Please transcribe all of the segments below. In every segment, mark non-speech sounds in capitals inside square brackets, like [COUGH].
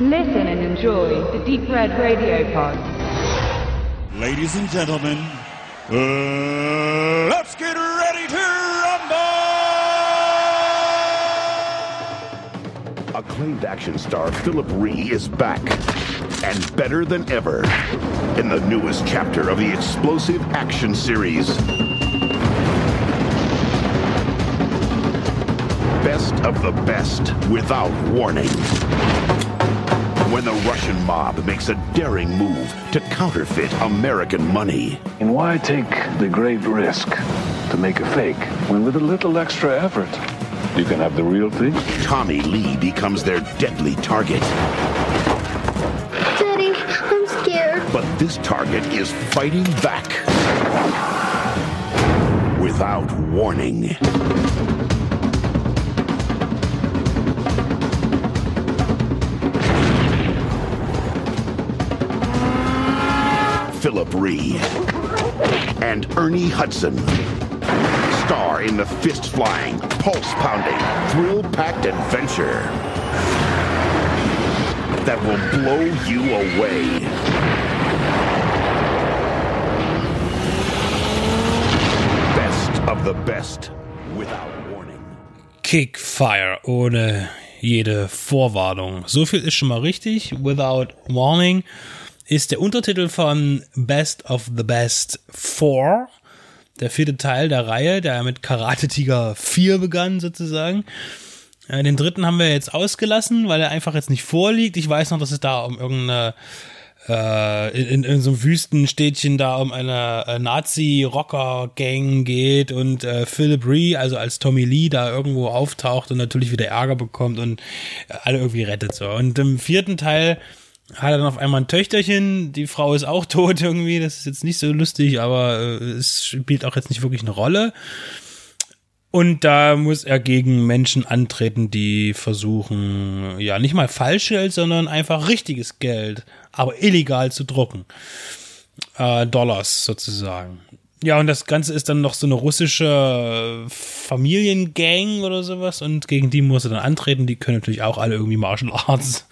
Listen and enjoy the Deep Red Radio Pod. Ladies and gentlemen, uh, let's get ready to rumble! Acclaimed action star Philip Ree is back and better than ever in the newest chapter of the explosive action series. Best of the best without warning. When the Russian mob makes a daring move to counterfeit American money. And why take the great risk to make a fake when with a little extra effort you can have the real thing? Tommy Lee becomes their deadly target. Daddy, I'm scared. But this target is fighting back without warning. Philip Ree and Ernie Hudson star in the fist flying, pulse pounding, thrill packed adventure that will blow you away. Best of the best without warning. Kickfire ohne jede Vorwarnung. So viel ist schon mal richtig. Without Warning ist der Untertitel von Best of the Best 4. Der vierte Teil der Reihe, der mit Karate Tiger 4 begann sozusagen. Äh, Den dritten haben wir jetzt ausgelassen, weil er einfach jetzt nicht vorliegt. Ich weiß noch, dass es da um irgendeine äh, in, in, so einem Wüstenstädtchen da um eine äh, Nazi-Rocker-Gang geht und äh, Philip Ree, also als Tommy Lee, da irgendwo auftaucht und natürlich wieder Ärger bekommt und alle irgendwie rettet so. Und im vierten Teil hat er dann auf einmal ein Töchterchen, die Frau ist auch [LAUGHS] tot irgendwie, das ist jetzt nicht so lustig, aber äh, es spielt auch jetzt nicht wirklich eine Rolle. Und da muss er gegen Menschen antreten, die versuchen, ja, nicht mal Falschgeld, sondern einfach richtiges Geld, aber illegal zu drucken. Äh, Dollars sozusagen. Ja, und das Ganze ist dann noch so eine russische Familiengang oder sowas und gegen die muss er dann antreten. Die können natürlich auch alle irgendwie Martial Arts.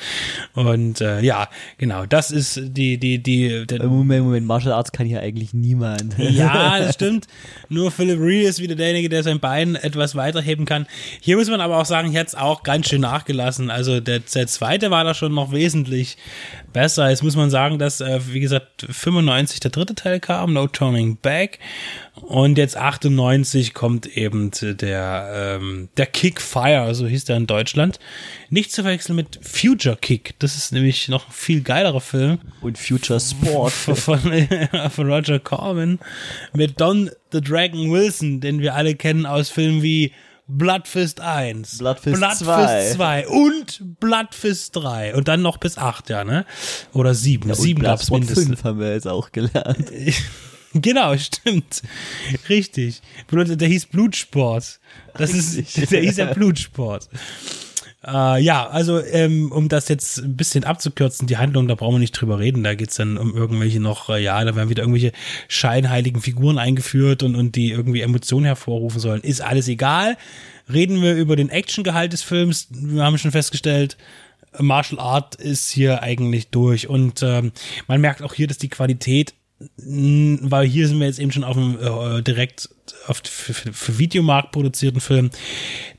Und äh, ja, genau, das ist die, die, die. Der, Moment, Moment, Martial Arts kann hier eigentlich niemand. ja, [LAUGHS] das stimmt. Nur Philip Ree ist wieder derjenige, der sein Bein etwas weiterheben kann. Hier muss man aber auch sagen, hier hat es auch ganz schön nachgelassen. Also der, der zweite war da schon noch wesentlich besser. Jetzt muss man sagen, dass, äh, wie gesagt, 95 der dritte Teil kam, No Turning Back. Und jetzt 98 kommt eben der, ähm, der Kickfire, so hieß der in Deutschland. Nicht zu verwechseln mit Future Kick. Das ist nämlich noch ein viel geilerer Film. Und Future Sport. Von, [LAUGHS] von, von Roger Corman. Mit Don the Dragon Wilson, den wir alle kennen aus Filmen wie Bloodfist 1, Bloodfist 2. 2 und Bloodfist 3 und dann noch bis 8, ja, ne? Oder 7, Ja, 7 und gab's Bloodsport mindestens. 5 haben wir jetzt auch gelernt. [LAUGHS] Genau, stimmt. Richtig. Der hieß Blutsport. Das ist, der hieß ja Blutsport. Äh, ja, also ähm, um das jetzt ein bisschen abzukürzen, die Handlung, da brauchen wir nicht drüber reden. Da geht's dann um irgendwelche noch, äh, ja, da werden wieder irgendwelche scheinheiligen Figuren eingeführt und, und die irgendwie Emotionen hervorrufen sollen. Ist alles egal. Reden wir über den Actiongehalt des Films. Wir haben schon festgestellt, Martial Art ist hier eigentlich durch. Und ähm, man merkt auch hier, dass die Qualität mh, weil hier sind wir jetzt eben schon auf dem äh, direkt auf für, für, Videomarkt produzierten Film,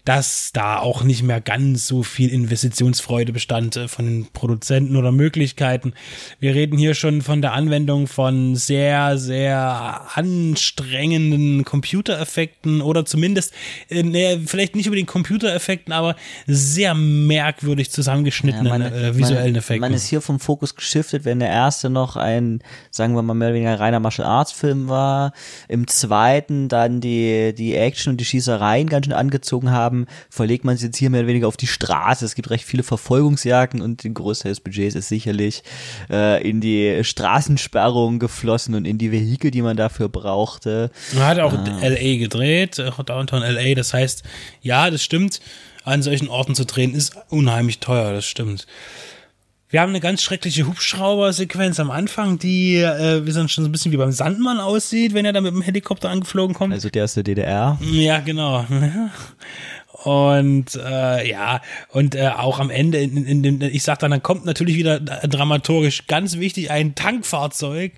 dass da auch nicht mehr ganz so viel Investitionsfreude bestand äh, von den Produzenten oder Möglichkeiten. Wir reden hier schon von der Anwendung von sehr, sehr anstrengenden Computereffekten oder zumindest, äh, vielleicht nicht über den Computereffekten, aber sehr merkwürdig zusammengeschnittenen man, äh, visuellen man, Effekten. Man ist hier vom Fokus geschiftet, wenn der erste noch ein, sagen wir mal, mehr oder weniger reiner Martial Arts Film war, im zweiten dann die, die Action und die Schießereien ganz schön angezogen haben, verlegt man es jetzt hier mehr oder weniger auf die Straße. Es gibt recht viele Verfolgungsjagden und den Großteil des Budgets ist sicherlich äh, in die Straßensperrung geflossen und in die Vehikel, die man dafür brauchte. Man hat auch Ah. LA gedreht, auch Downtown LA. Das heißt, ja, das stimmt. An solchen Orten zu drehen ist unheimlich teuer, das stimmt. Wir haben eine ganz schreckliche Hubschrauber-Sequenz am Anfang, die, äh, wie so schon so ein bisschen wie beim Sandmann aussieht, wenn er da mit dem Helikopter angeflogen kommt. Also der aus der DDR. Ja, genau. [LAUGHS] Und äh, ja, und äh, auch am Ende, in, in, in, ich sag dann, dann kommt natürlich wieder dramaturgisch ganz wichtig ein Tankfahrzeug.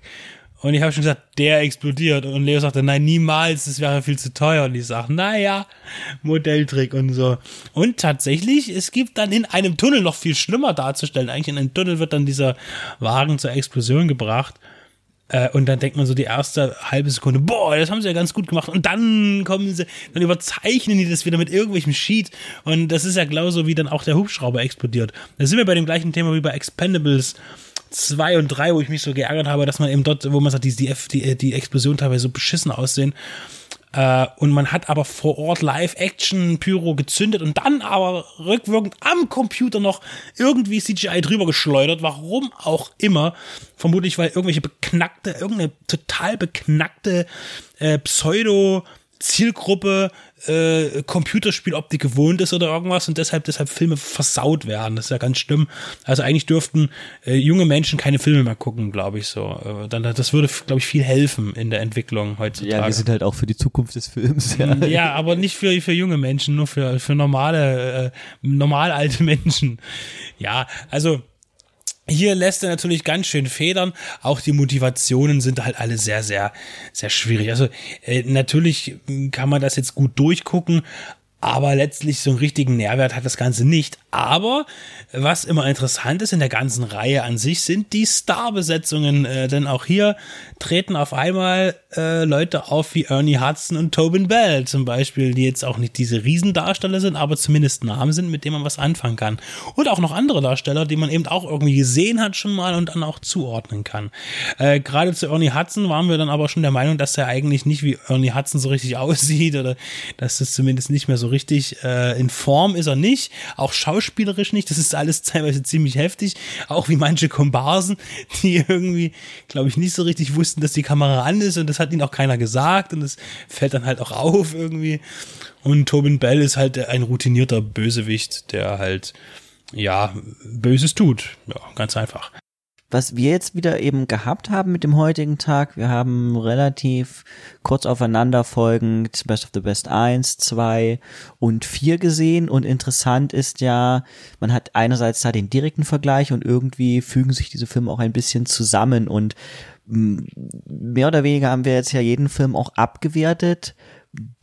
Und ich habe schon gesagt, der explodiert. Und Leo sagte, nein, niemals, das wäre viel zu teuer. Und ich sage, naja, Modelltrick und so. Und tatsächlich, es gibt dann in einem Tunnel noch viel schlimmer darzustellen. Eigentlich in einem Tunnel wird dann dieser Wagen zur Explosion gebracht. Äh, und dann denkt man so die erste halbe Sekunde, boah, das haben sie ja ganz gut gemacht. Und dann kommen sie, dann überzeichnen die das wieder mit irgendwelchem Sheet. Und das ist ja genauso, wie dann auch der Hubschrauber explodiert. Da sind wir bei dem gleichen Thema wie bei Expendables 2 und 3, wo ich mich so geärgert habe, dass man eben dort, wo man sagt, die, die, die, Explosion teilweise so beschissen aussehen. Äh, und man hat aber vor Ort Live-Action-Pyro gezündet und dann aber rückwirkend am Computer noch irgendwie CGI drüber geschleudert. Warum auch immer. Vermutlich, weil irgendwelche beknackte, irgendeine total beknackte äh, Pseudo- Zielgruppe äh, Computerspieloptik gewohnt ist oder irgendwas und deshalb deshalb Filme versaut werden. Das ist ja ganz schlimm. Also eigentlich dürften äh, junge Menschen keine Filme mehr gucken, glaube ich so. Äh, dann das würde glaube ich viel helfen in der Entwicklung heutzutage. Ja, wir sind halt auch für die Zukunft des Films. Ja, ja aber nicht für für junge Menschen, nur für für normale äh, normal alte [LAUGHS] Menschen. Ja, also hier lässt er natürlich ganz schön federn. Auch die Motivationen sind halt alle sehr, sehr, sehr schwierig. Also äh, natürlich kann man das jetzt gut durchgucken, aber letztlich so einen richtigen Nährwert hat das Ganze nicht. Aber was immer interessant ist in der ganzen Reihe an sich, sind die Starbesetzungen. Äh, denn auch hier treten auf einmal äh, Leute auf wie Ernie Hudson und Tobin Bell zum Beispiel, die jetzt auch nicht diese Riesendarsteller sind, aber zumindest Namen sind, mit denen man was anfangen kann. Und auch noch andere Darsteller, die man eben auch irgendwie gesehen hat schon mal und dann auch zuordnen kann. Äh, Gerade zu Ernie Hudson waren wir dann aber schon der Meinung, dass er eigentlich nicht wie Ernie Hudson so richtig [LAUGHS] aussieht oder dass es zumindest nicht mehr so richtig äh, in Form ist er nicht. Auch Schauspieler schauspielerisch nicht. Das ist alles teilweise ziemlich heftig. Auch wie manche Komparsen, die irgendwie, glaube ich, nicht so richtig wussten, dass die Kamera an ist und das hat ihnen auch keiner gesagt und das fällt dann halt auch auf irgendwie. Und Tobin Bell ist halt ein routinierter Bösewicht, der halt, ja, Böses tut. Ja, ganz einfach was wir jetzt wieder eben gehabt haben mit dem heutigen Tag, wir haben relativ kurz aufeinander folgend Best of the Best 1, 2 und 4 gesehen. Und interessant ist ja, man hat einerseits da den direkten Vergleich und irgendwie fügen sich diese Filme auch ein bisschen zusammen. Und mm, mehr oder weniger haben wir jetzt ja jeden Film auch abgewertet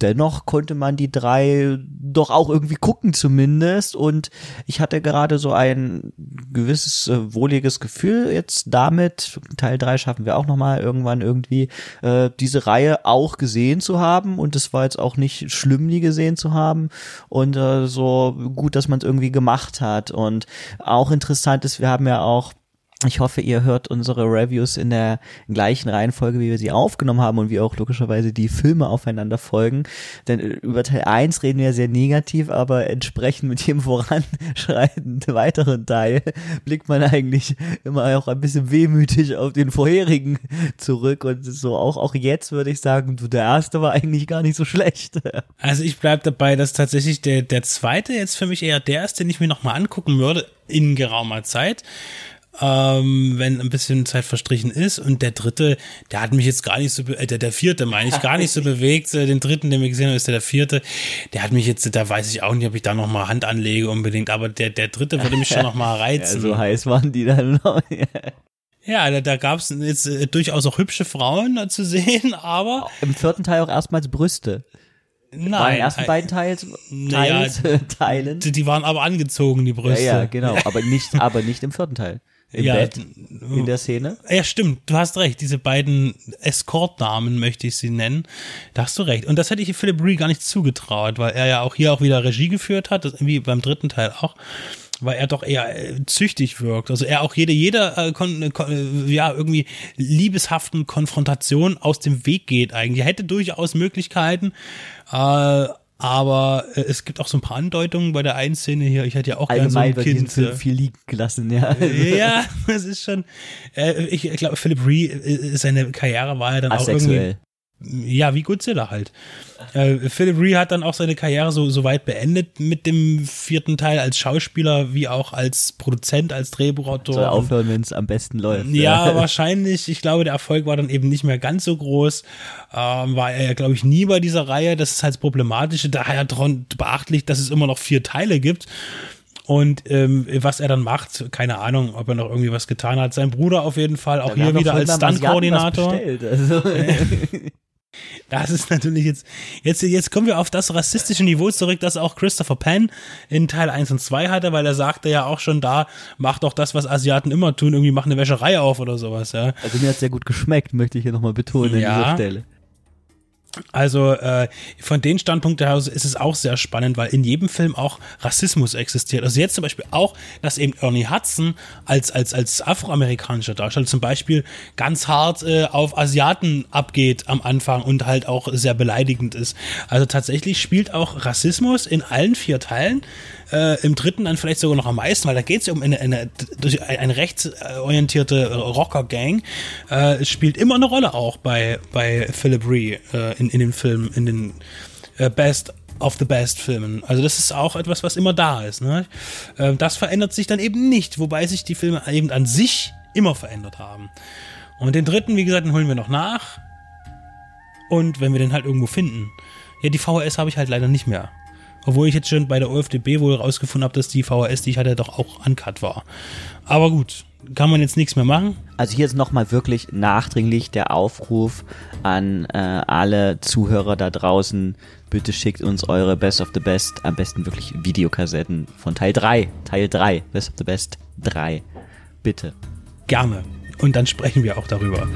dennoch konnte man die drei doch auch irgendwie gucken zumindest. Und ich hatte gerade so ein gewisses äh, wohliges Gefühl jetzt damit. Teil drei schaffen wir auch noch mal irgendwann irgendwie äh, diese Reihe auch gesehen zu haben. Und es war jetzt auch nicht schlimm die gesehen zu haben. Und äh, so gut dass man es irgendwie gemacht hat. Und auch interessant ist wir haben ja auch ich hoffe, ihr hört unsere Reviews in der gleichen Reihenfolge, wie wir sie aufgenommen haben und wie auch logischerweise die Filme aufeinander folgen. Denn über Teil 1 reden wir sehr negativ, aber entsprechend mit jedem voranschreitenden [LAUGHS] weiteren Teil blickt man eigentlich immer auch ein bisschen wehmütig auf den vorherigen zurück und so auch, auch jetzt würde ich sagen, der erste war eigentlich gar nicht so schlecht. [LAUGHS] Also ich bleib dabei, dass tatsächlich der, der zweite jetzt für mich eher der ist, den ich mir nochmal angucken würde in geraumer Zeit ähm, wenn ein bisschen Zeit verstrichen ist. Und der dritte, der hat mich jetzt gar nicht so, äh, der, der vierte meine ich, gar nicht so [LAUGHS] bewegt. Äh, den dritten, den wir gesehen haben, ist der, der vierte. Der hat mich jetzt, da weiß ich auch nicht, ob ich da nochmal Hand anlege unbedingt, aber der, der dritte würde mich schon nochmal [LAUGHS] reizen. Ja, so heiß waren die dann noch. [LAUGHS] Ja, da, da gab es jetzt äh, durchaus auch hübsche Frauen äh, zu sehen, aber. Im vierten Teil auch erstmals Brüste. Nein. In den ersten beiden Teils, Teils naja, Teilen. Die, die waren aber angezogen, die Brüste. Ja, ja, genau. Aber nicht, aber nicht im vierten Teil im Ja, Bett in der Szene. Ja, stimmt, du hast recht. Diese beiden Escort-Damen möchte ich sie nennen. Da hast du recht. Und das hätte ich Philip Ree gar nicht zugetraut, weil er ja auch hier auch wieder Regie geführt hat, das, wie beim dritten Teil auch weil er doch eher äh, züchtig wirkt. Also er auch jede, jeder äh, kon, kon, äh, ja, irgendwie liebeshaften Konfrontation aus dem Weg geht eigentlich. Er hätte durchaus Möglichkeiten, äh, aber äh, es gibt auch so ein paar Andeutungen bei der einen Szene hier. Ich hätte ja auch gerne so ein Kind. Film äh, viel liegen gelassen, ja. ja, [LAUGHS] es ist schon. Äh, ich ich glaube, Philip Ree, äh, seine Karriere war ja dann auch irgendwie. Ja, wie Godzilla halt. Äh, Philip Ree hat dann auch seine Karriere so, so weit beendet mit dem vierten Teil als Schauspieler wie auch als Produzent, als Drehbuchautor. Soll aufhören, wenn es am besten läuft. Ja, [LAUGHS] wahrscheinlich. Ich glaube, der Erfolg war dann eben nicht mehr ganz so groß. Ähm, war er ja, glaube ich, nie bei dieser Reihe. Das ist halt das Problematische. Daher beachtlich, dass es immer noch vier Teile gibt. Und ähm, was er dann macht, keine Ahnung, ob er noch irgendwie was getan hat. Sein Bruder auf jeden Fall, auch Ja, hier wieder als Stunt-Koordinator. Also. [LAUGHS] [LAUGHS] Das ist natürlich jetzt, jetzt, jetzt kommen wir auf das rassistische Niveau zurück, das auch Christopher Penn in Teil 1 und 2 hatte, weil er sagte ja auch schon da, mach doch das, was Asiaten immer tun, irgendwie mach eine Wäscherei auf oder sowas, ja. Also mir hat sehr gut geschmeckt, möchte ich hier nochmal betonen Ja. an dieser Stelle. Also äh, von den Standpunkten her ist es auch sehr spannend, weil in jedem Film auch Rassismus existiert. Also jetzt zum Beispiel auch, dass eben Ernie Hudson als, als, als afroamerikanischer Darsteller zum Beispiel ganz hart äh, auf Asiaten abgeht am Anfang und halt auch sehr beleidigend ist. Also tatsächlich spielt auch Rassismus in allen vier Teilen. Äh, Im dritten dann vielleicht sogar noch am meisten, weil da geht es ja um eine, eine, eine rechtsorientierte Rocker-Gang. Äh, spielt immer eine Rolle auch bei, bei Philip Ree äh, in, in den Filmen, in den äh, Best of the Best Filmen. Also das ist auch etwas, was immer da ist. Ne? Äh, das verändert sich dann eben nicht, wobei sich die Filme eben an sich immer verändert haben. Und den dritten, wie gesagt, den holen wir noch nach. Und wenn wir den halt irgendwo finden. Ja, die VHS habe ich halt leider nicht mehr. Obwohl ich jetzt schon bei der OFDB wohl rausgefunden habe, dass die VHS, die ich hatte, doch auch uncut war. Aber gut, kann man jetzt nichts mehr machen. Also hier ist nochmal wirklich nachdringlich der Aufruf an äh, alle Zuhörer da draußen. Bitte schickt uns eure Best of the Best, am besten wirklich Videokassetten von Teil 3. Teil 3, Best of the Best 3. Bitte. Gerne. Und dann sprechen wir auch darüber.